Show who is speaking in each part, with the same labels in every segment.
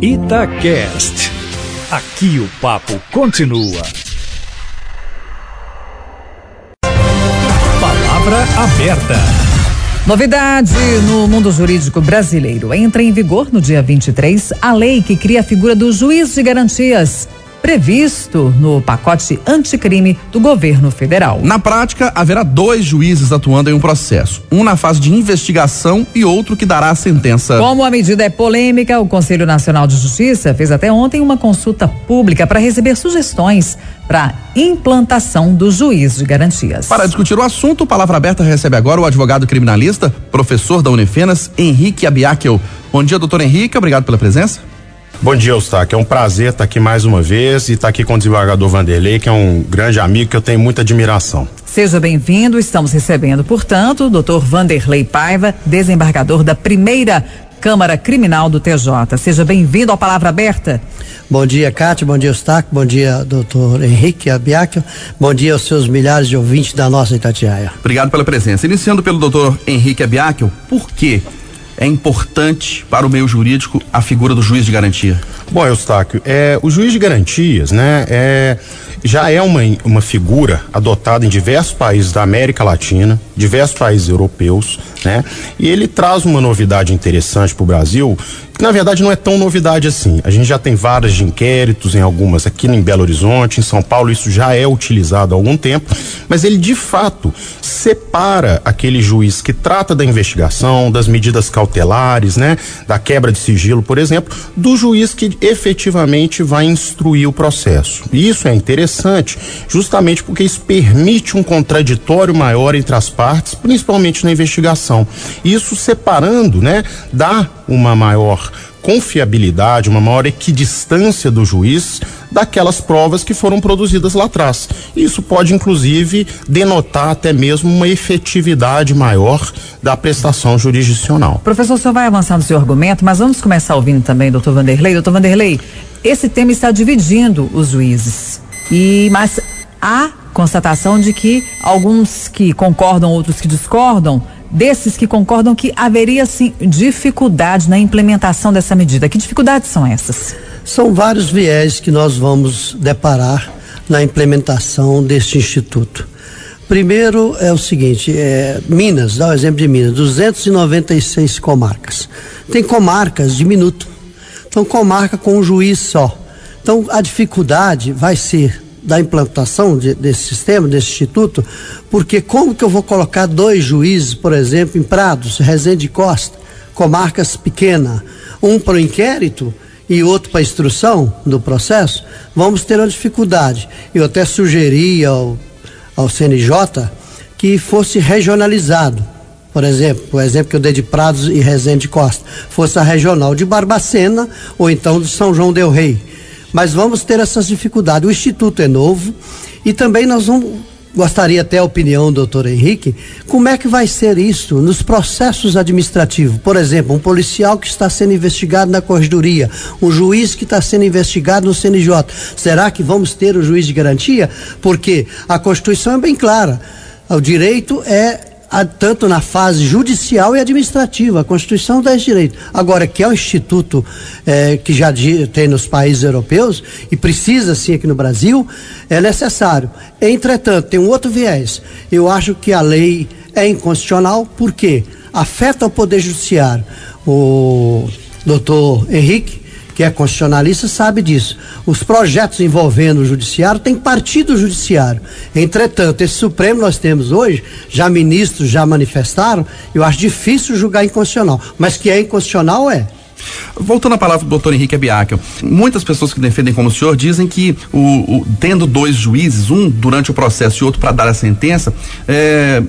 Speaker 1: Itacast. Aqui o papo continua. Palavra aberta.
Speaker 2: Novidade no mundo jurídico brasileiro. Entra em vigor no dia 23 a lei que cria a figura do juiz de garantias previsto no pacote anticrime do governo federal.
Speaker 3: Na prática, haverá dois juízes atuando em um processo, um na fase de investigação e outro que dará a sentença.
Speaker 2: Como a medida é polêmica, o Conselho Nacional de Justiça fez até ontem uma consulta pública para receber sugestões para implantação do juiz de garantias.
Speaker 3: Para discutir o assunto, Palavra Aberta recebe agora o advogado criminalista, professor da Unifenas, Henrique Abiakel. Bom dia, doutor Henrique, obrigado pela presença.
Speaker 4: Bom dia, Eustáquio. É um prazer estar aqui mais uma vez e estar aqui com o desembargador Vanderlei, que é um grande amigo que eu tenho muita admiração.
Speaker 2: Seja bem-vindo. Estamos recebendo, portanto, o doutor Vanderlei Paiva, desembargador da primeira Câmara Criminal do TJ. Seja bem-vindo à Palavra Aberta.
Speaker 5: Bom dia, Cátia. Bom dia, Eustáquio. Bom dia, doutor Henrique Abiaco. Bom dia aos seus milhares de ouvintes da nossa Itatiaia.
Speaker 3: Obrigado pela presença. Iniciando pelo doutor Henrique Abiaco, por quê? É importante para o meio jurídico a figura do juiz de garantia?
Speaker 4: Bom, Eustáquio, é, o juiz de garantias, né, é, já é uma, uma figura adotada em diversos países da América Latina, diversos países europeus, né, e ele traz uma novidade interessante para o Brasil, que na verdade não é tão novidade assim. A gente já tem várias de inquéritos em algumas aqui em Belo Horizonte, em São Paulo, isso já é utilizado há algum tempo, mas ele de fato separa aquele juiz que trata da investigação, das medidas cautelares, né, da quebra de sigilo, por exemplo, do juiz que efetivamente vai instruir o processo. E isso é interessante, justamente porque isso permite um contraditório maior entre as partes, principalmente na investigação. Isso separando, né, dá uma maior confiabilidade, uma maior equidistância do juiz daquelas provas que foram produzidas lá atrás. Isso pode, inclusive, denotar até mesmo uma efetividade maior da prestação jurisdicional.
Speaker 2: Professor, o senhor vai avançar no seu argumento, mas vamos começar ouvindo também, doutor Vanderlei. Doutor Vanderlei, esse tema está dividindo os juízes. E, mas há constatação de que alguns que concordam, outros que discordam, desses que concordam que haveria sim dificuldade na implementação dessa medida. Que dificuldades são essas?
Speaker 5: São vários viés que nós vamos deparar na implementação deste instituto. Primeiro é o seguinte, é, Minas, dá o exemplo de Minas, 296 comarcas. Tem comarcas de minuto. Então, comarca com um juiz só. Então, a dificuldade vai ser da implantação de, desse sistema, desse instituto, porque como que eu vou colocar dois juízes, por exemplo, em Prados, Resende Costa, comarcas pequenas, um para o inquérito e outro para a instrução do processo, vamos ter uma dificuldade. Eu até sugeri ao, ao CNJ que fosse regionalizado. Por exemplo, o exemplo que eu dei de Prados e Resende Costa, fosse a regional de Barbacena ou então de São João del Rei mas vamos ter essas dificuldades. O Instituto é novo e também nós vamos. Gostaria até a opinião, doutor Henrique, como é que vai ser isso nos processos administrativos? Por exemplo, um policial que está sendo investigado na corredoria, um juiz que está sendo investigado no CNJ. Será que vamos ter o juiz de garantia? Porque a Constituição é bem clara. O direito é tanto na fase judicial e administrativa. A Constituição dá esse direito. Agora, que é um instituto é, que já tem nos países europeus e precisa sim aqui no Brasil, é necessário. Entretanto, tem um outro viés. Eu acho que a lei é inconstitucional porque afeta o Poder Judiciário. O doutor Henrique que é constitucionalista, sabe disso. Os projetos envolvendo o judiciário têm partido do judiciário. Entretanto, esse Supremo nós temos hoje, já ministros já manifestaram, eu acho difícil julgar inconstitucional. Mas que é inconstitucional, é.
Speaker 3: Voltando à palavra do doutor Henrique Abiakel, muitas pessoas que defendem como o senhor dizem que o, o tendo dois juízes, um durante o processo e outro para dar a sentença, é,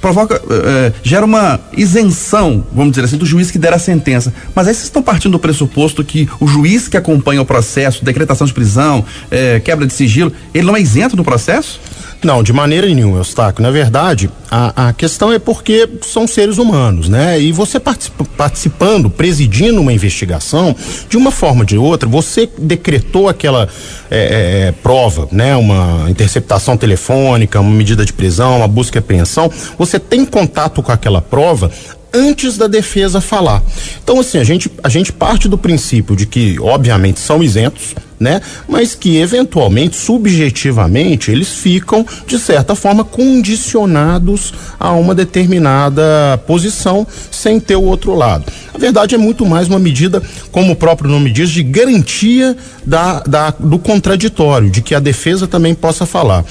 Speaker 3: provoca, é, gera uma isenção, vamos dizer assim, do juiz que der a sentença. Mas aí vocês estão partindo do pressuposto que o juiz que acompanha o processo, decretação de prisão, é, quebra de sigilo, ele não é isento do processo?
Speaker 4: Não, de maneira nenhuma, Eustáquio. Na verdade, a, a questão é porque são seres humanos, né? E você participa, participando, presidindo uma investigação, de uma forma ou de outra, você decretou aquela é, é, é, prova, né? Uma interceptação telefônica, uma medida de prisão, uma busca e apreensão, você tem contato com aquela prova antes da defesa falar. Então, assim, a gente, a gente parte do princípio de que, obviamente, são isentos, né? Mas que eventualmente, subjetivamente, eles ficam de certa forma condicionados a uma determinada posição sem ter o outro lado. A verdade é muito mais uma medida, como o próprio nome diz, de garantia da, da, do contraditório, de que a defesa também possa falar.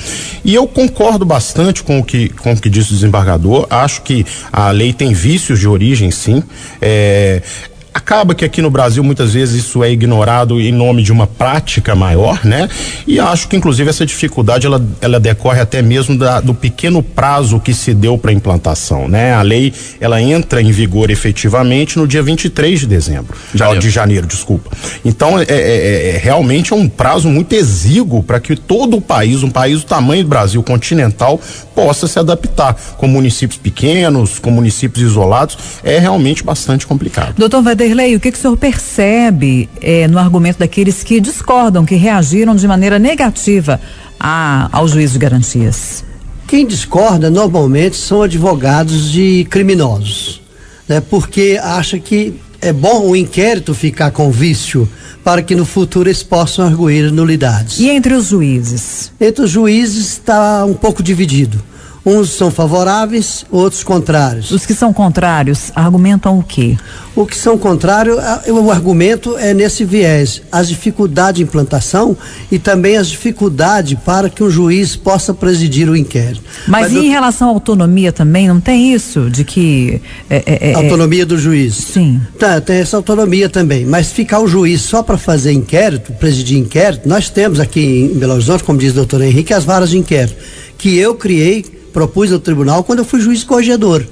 Speaker 4: E eu concordo bastante com o que, com o que disse o desembargador, acho que a lei tem vícios de origem, sim. É, acaba que aqui no Brasil muitas vezes isso é ignorado em nome de uma prática maior, né? E acho que inclusive essa dificuldade ela, ela decorre até mesmo da, do pequeno prazo que se deu para implantação, né? A lei ela entra em vigor efetivamente no dia 23 de dezembro, janeiro. de janeiro, desculpa. Então é, é, é, é realmente é um prazo muito exíguo para que todo o país, um país do tamanho do Brasil continental, possa se adaptar. Com municípios pequenos, com municípios isolados, é realmente bastante complicado.
Speaker 2: Doutor Vanderlei, o que, que o senhor percebe eh, no argumento daqueles que discordam, que reagiram de maneira negativa a, ao juiz de garantias?
Speaker 5: Quem discorda normalmente são advogados de criminosos, né? Porque acha que é bom o inquérito ficar com vício para que no futuro eles possam arguir nulidades.
Speaker 2: E entre os juízes?
Speaker 5: Entre os juízes está um pouco dividido. Uns são favoráveis, outros contrários.
Speaker 2: Os que são contrários argumentam o quê?
Speaker 5: O que são contrários, o argumento é nesse viés, as dificuldades de implantação e também as dificuldades para que um juiz possa presidir o inquérito.
Speaker 2: Mas, Mas em eu... relação à autonomia também, não tem isso de que.
Speaker 5: É, é, é, autonomia do juiz?
Speaker 2: Sim.
Speaker 5: Tá, tem essa autonomia também. Mas ficar o juiz só para fazer inquérito, presidir inquérito, nós temos aqui em Belo Horizonte, como diz o doutor Henrique, as varas de inquérito, que eu criei propus ao tribunal quando eu fui juiz corregedor.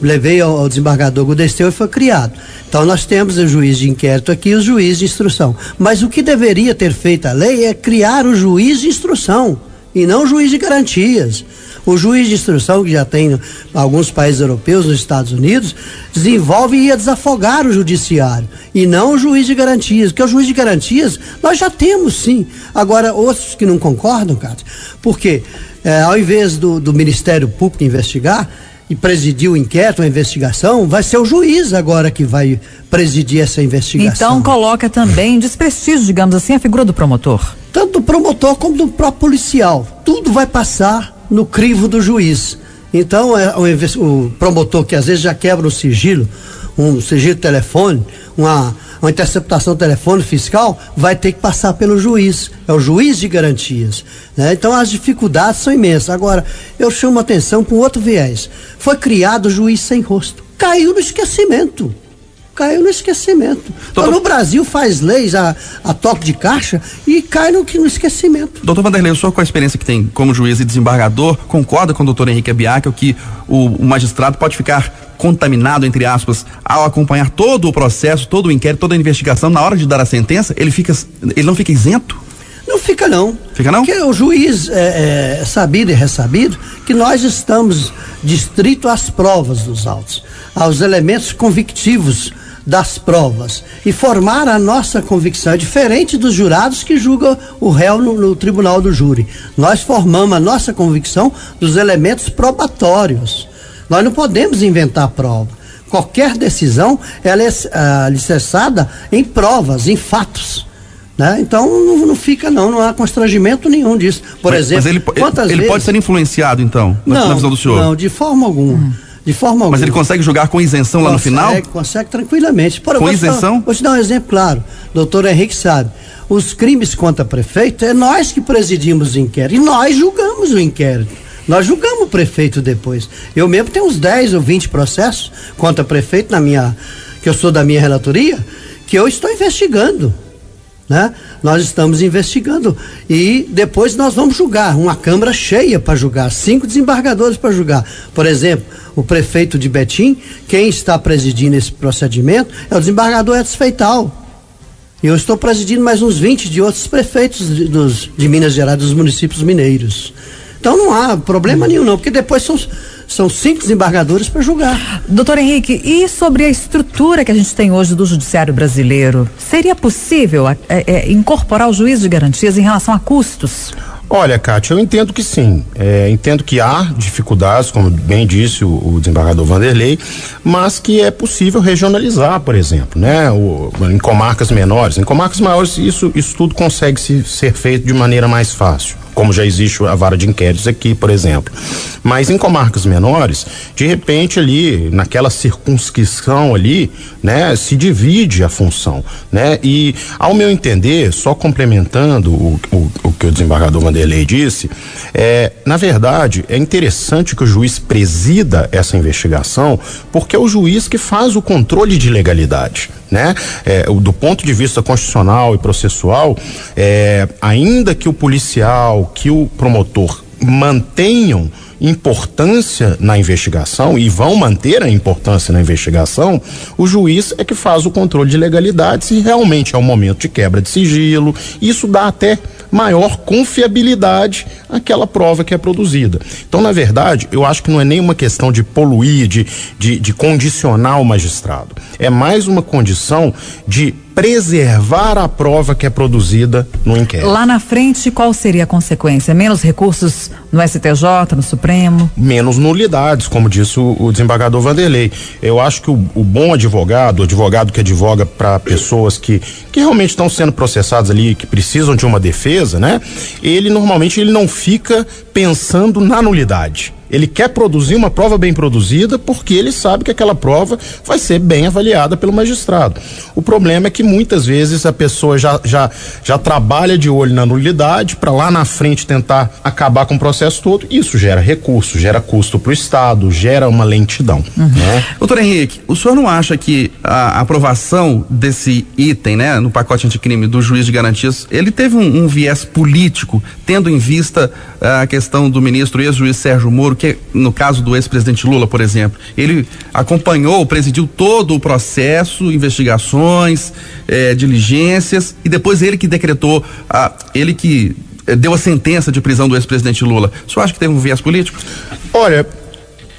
Speaker 5: Levei ao, ao desembargador Gudesteu e foi criado. Então nós temos o juiz de inquérito aqui e o juiz de instrução. Mas o que deveria ter feito a lei é criar o juiz de instrução e não o juiz de garantias. O juiz de instrução, que já tem alguns países europeus, nos Estados Unidos, desenvolve e ia desafogar o judiciário, e não o juiz de garantias, porque o juiz de garantias nós já temos sim. Agora, outros que não concordam, Cátia, porque é, ao invés do, do Ministério Público investigar e presidir o inquérito, a investigação, vai ser o juiz agora que vai presidir essa investigação.
Speaker 2: Então coloca também desprestígio, digamos assim, a figura do promotor.
Speaker 5: Tanto do promotor como do próprio policial. Tudo vai passar no crivo do juiz. Então é, o, o promotor que às vezes já quebra o sigilo, um sigilo de telefone, uma uma interceptação telefônica fiscal, vai ter que passar pelo juiz. É o juiz de garantias. Né? Então as dificuldades são imensas. Agora, eu chamo a atenção com outro viés. Foi criado o juiz sem rosto. Caiu no esquecimento caiu no esquecimento. Doutor... Então, no Brasil faz leis a, a toque de caixa e cai no, no esquecimento.
Speaker 3: Doutor Vanderlei, o senhor com a experiência que tem como juiz e desembargador, concorda com o doutor Henrique Abiac que o, o magistrado pode ficar contaminado, entre aspas, ao acompanhar todo o processo, todo o inquérito, toda a investigação, na hora de dar a sentença, ele fica, ele não fica isento?
Speaker 5: Não fica não.
Speaker 3: Fica não?
Speaker 5: Porque o juiz é, é sabido e ressabido que nós estamos distrito às provas dos autos, aos elementos convictivos das provas e formar a nossa convicção. É diferente dos jurados que julgam o réu no, no tribunal do júri. Nós formamos a nossa convicção dos elementos probatórios. Nós não podemos inventar prova. Qualquer decisão ela é uh, alicerçada em provas, em fatos. Né? Então não, não, fica não, não há constrangimento nenhum disso. Por
Speaker 3: mas,
Speaker 5: exemplo,
Speaker 3: mas ele, ele, ele vezes... pode ser influenciado então, na,
Speaker 5: não,
Speaker 3: na visão do senhor?
Speaker 5: Não, de forma alguma. Hum. De forma alguma.
Speaker 3: Mas ele consegue julgar com isenção consegue, lá no final?
Speaker 5: Consegue, consegue tranquilamente.
Speaker 3: Por, com isenção?
Speaker 5: vou te dar um exemplo claro. Doutor Henrique sabe. Os crimes contra prefeito é nós que presidimos o inquérito. E nós julgamos o inquérito. Nós julgamos o prefeito depois. Eu mesmo tenho uns 10 ou 20 processos contra prefeito na minha. que eu sou da minha relatoria, que eu estou investigando. Né? Nós estamos investigando e depois nós vamos julgar, uma câmara cheia para julgar, cinco desembargadores para julgar. Por exemplo, o prefeito de Betim, quem está presidindo esse procedimento é o desembargador Edson Feital. Eu estou presidindo mais uns 20 de outros prefeitos de, dos, de Minas Gerais, dos municípios mineiros. Então não há problema nenhum, não, porque depois são, são cinco desembargadores para julgar.
Speaker 2: Doutor Henrique, e sobre a estrutura que a gente tem hoje do judiciário brasileiro, seria possível é, é, incorporar o juiz de garantias em relação a custos?
Speaker 4: Olha, Kátia, eu entendo que sim. É, entendo que há dificuldades, como bem disse o, o, desembargador Vanderlei, mas que é possível regionalizar, por exemplo, né? O, em comarcas menores. Em comarcas maiores, isso, isso tudo consegue se, ser feito de maneira mais fácil como já existe a vara de inquéritos aqui, por exemplo. Mas em comarcas menores, de repente ali, naquela circunscrição ali, né, se divide a função, né? E ao meu entender, só complementando o, o, o que o desembargador Vanderlei disse, é, na verdade, é interessante que o juiz presida essa investigação, porque é o juiz que faz o controle de legalidade né? É, do ponto de vista constitucional e processual, é, ainda que o policial, que o promotor mantenham importância na investigação e vão manter a importância na investigação, o juiz é que faz o controle de legalidade se realmente é um momento de quebra de sigilo. Isso dá até maior confiabilidade àquela prova que é produzida. Então, na verdade, eu acho que não é nenhuma questão de poluir, de, de, de condicionar o magistrado. É mais uma condição de preservar a prova que é produzida no inquérito.
Speaker 2: Lá na frente, qual seria a consequência? Menos recursos no STJ, no Supremo?
Speaker 4: Menos nulidades, como disse o, o desembargador Vanderlei. Eu acho que o, o bom advogado, o advogado que advoga para pessoas que, que realmente estão sendo processadas ali, que precisam de uma defesa, né? Ele normalmente ele não fica pensando na nulidade. Ele quer produzir uma prova bem produzida porque ele sabe que aquela prova vai ser bem avaliada pelo magistrado. O problema é que muitas vezes a pessoa já, já, já trabalha de olho na nulidade para lá na frente tentar acabar com o processo todo. Isso gera recurso, gera custo para o Estado, gera uma lentidão. Uhum. Né?
Speaker 3: Doutor Henrique, o senhor não acha que a aprovação desse item né, no pacote anticrime do juiz de garantias, ele teve um, um viés político, tendo em vista a questão do ministro ex-juiz Sérgio Moro, que no caso do ex-presidente Lula, por exemplo, ele acompanhou, presidiu todo o processo, investigações, eh, diligências, e depois ele que decretou, ah, ele que eh, deu a sentença de prisão do ex-presidente Lula. O senhor acha que teve um viés político?
Speaker 4: Olha,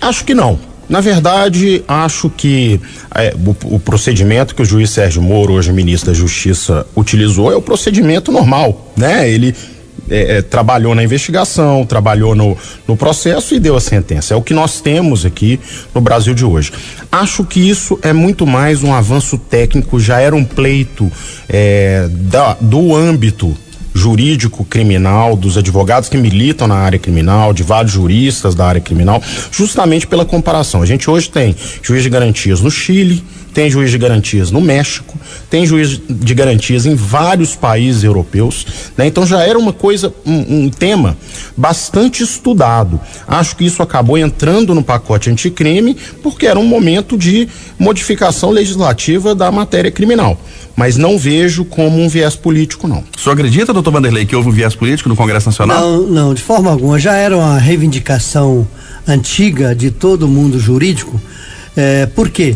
Speaker 4: acho que não. Na verdade, acho que é, o, o, procedimento que o juiz Sérgio Moro, hoje ministro da Justiça, utilizou é o procedimento normal, né? Ele é, é, trabalhou na investigação, trabalhou no, no processo e deu a sentença. É o que nós temos aqui no Brasil de hoje. Acho que isso é muito mais um avanço técnico, já era um pleito é, da, do âmbito jurídico criminal, dos advogados que militam na área criminal, de vários juristas da área criminal, justamente pela comparação. A gente hoje tem juiz de garantias no Chile, tem juiz de garantias no México, tem juiz de garantias em vários países europeus, né? Então já era uma coisa, um, um, tema bastante estudado. Acho que isso acabou entrando no pacote anticrime porque era um momento de modificação legislativa da matéria criminal. Mas não vejo como um viés político, não.
Speaker 3: O senhor acredita, doutor Vanderlei, que houve um viés político no Congresso Nacional?
Speaker 5: Não, não, de forma alguma. Já era uma reivindicação antiga de todo o mundo jurídico. É, por quê?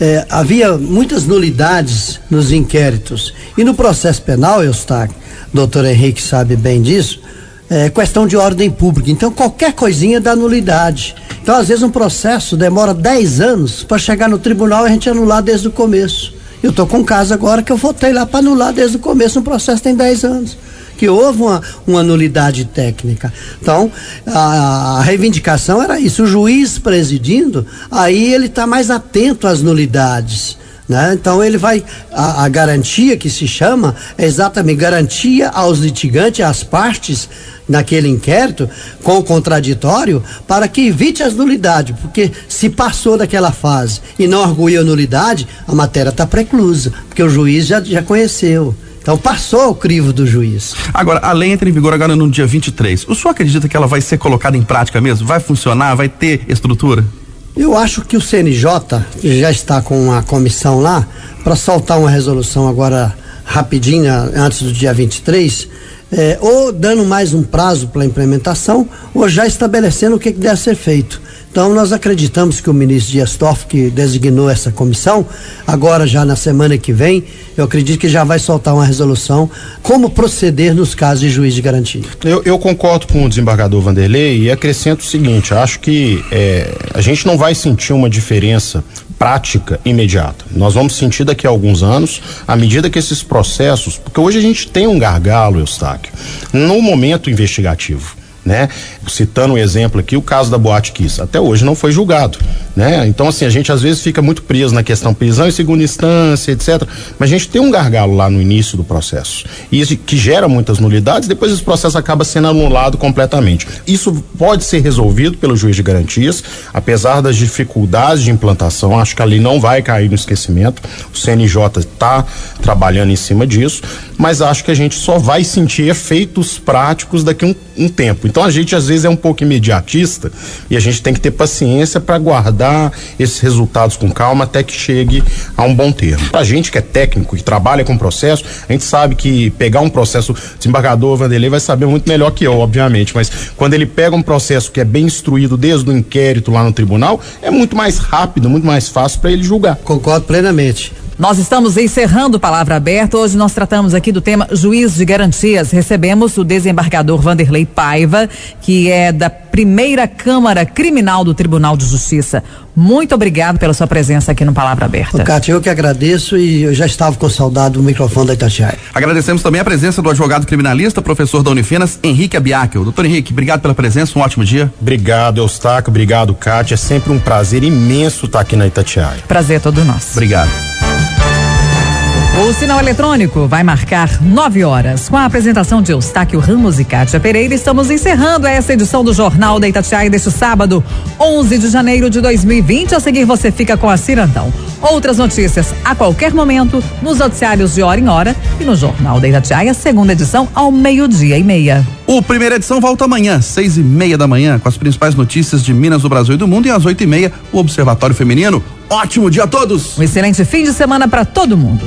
Speaker 5: É, havia muitas nulidades nos inquéritos. E no processo penal, Eustáquio, doutor Henrique sabe bem disso, é questão de ordem pública. Então, qualquer coisinha dá nulidade. Então, às vezes, um processo demora 10 anos para chegar no tribunal e a gente anular desde o começo. Eu estou com um caso agora que eu votei lá para anular desde o começo, um processo tem 10 anos que houve uma, uma nulidade técnica. Então, a, a reivindicação era isso. O juiz presidindo, aí ele está mais atento às nulidades. Né? Então ele vai a, a, garantia que se chama é exatamente garantia aos litigantes, às partes naquele inquérito com o contraditório para que evite as nulidades, porque se passou daquela fase e não arguiu nulidade, a matéria está preclusa, porque o juiz já, já conheceu. Então passou o crivo do juiz.
Speaker 3: Agora, a lei entra em vigor agora no dia 23. O senhor acredita que ela vai ser colocada em prática mesmo? Vai funcionar? Vai ter estrutura?
Speaker 5: Eu acho que o CNJ já está com uma comissão lá para soltar uma resolução agora rapidinho, antes do dia 23, é, ou dando mais um prazo para a implementação, ou já estabelecendo o que, que deve ser feito. Então nós acreditamos que o ministro Dias Toffoli, que designou essa comissão, agora já na semana que vem, eu acredito que já vai soltar uma resolução como proceder nos casos de juiz de garantia.
Speaker 4: Eu, eu concordo com o desembargador Vanderlei e acrescento o seguinte: acho que é, a gente não vai sentir uma diferença prática imediata. Nós vamos sentir daqui a alguns anos, à medida que esses processos, porque hoje a gente tem um gargalo, Eustáquio, no momento investigativo né? Citando um exemplo aqui, o caso da Boate Kiss, até hoje não foi julgado, né? Então assim, a gente às vezes fica muito preso na questão prisão em segunda instância, etc. Mas a gente tem um gargalo lá no início do processo. E isso que gera muitas nulidades, depois esse processo acaba sendo anulado completamente. Isso pode ser resolvido pelo juiz de garantias, apesar das dificuldades de implantação, acho que ali não vai cair no esquecimento. O CNJ está trabalhando em cima disso, mas acho que a gente só vai sentir efeitos práticos daqui um, um tempo. Então a gente às vezes é um pouco imediatista e a gente tem que ter paciência para guardar esses resultados com calma até que chegue a um bom termo. A gente que é técnico, que trabalha com processo, a gente sabe que pegar um processo, desembargador Vanderlei vai saber muito melhor que eu, obviamente, mas quando ele pega um processo que é bem instruído desde o inquérito lá no tribunal, é muito mais rápido, muito mais fácil para ele julgar.
Speaker 5: Concordo plenamente.
Speaker 2: Nós estamos encerrando Palavra Aberta. Hoje nós tratamos aqui do tema juiz de garantias. Recebemos o desembargador Vanderlei Paiva, que é da primeira Câmara Criminal do Tribunal de Justiça. Muito obrigado pela sua presença aqui no Palavra Aberta.
Speaker 5: Cátia, eu que agradeço e eu já estava com saudade do microfone da Itatiaia.
Speaker 3: Agradecemos também a presença do advogado criminalista, professor da Unifenas, Henrique Abiakel. Doutor Henrique, obrigado pela presença, um ótimo dia.
Speaker 4: Obrigado, Eustáquio, obrigado, Cátia. É sempre um prazer imenso estar aqui na Itatiaia.
Speaker 2: Prazer é todo nosso.
Speaker 3: Obrigado.
Speaker 2: O sinal eletrônico vai marcar nove horas. Com a apresentação de Eustáquio Ramos e Kátia Pereira, estamos encerrando essa edição do Jornal da Itatiaia deste sábado, 11 de janeiro de 2020. A seguir, você fica com a Cirandão. Outras notícias a qualquer momento, nos noticiários de hora em hora e no Jornal da Itatiaia, segunda edição, ao meio-dia e meia.
Speaker 3: O primeira edição volta amanhã, seis e meia da manhã, com as principais notícias de Minas, do Brasil e do mundo, e às oito e meia, o Observatório Feminino. Ótimo dia a todos!
Speaker 2: Um excelente fim de semana para todo mundo.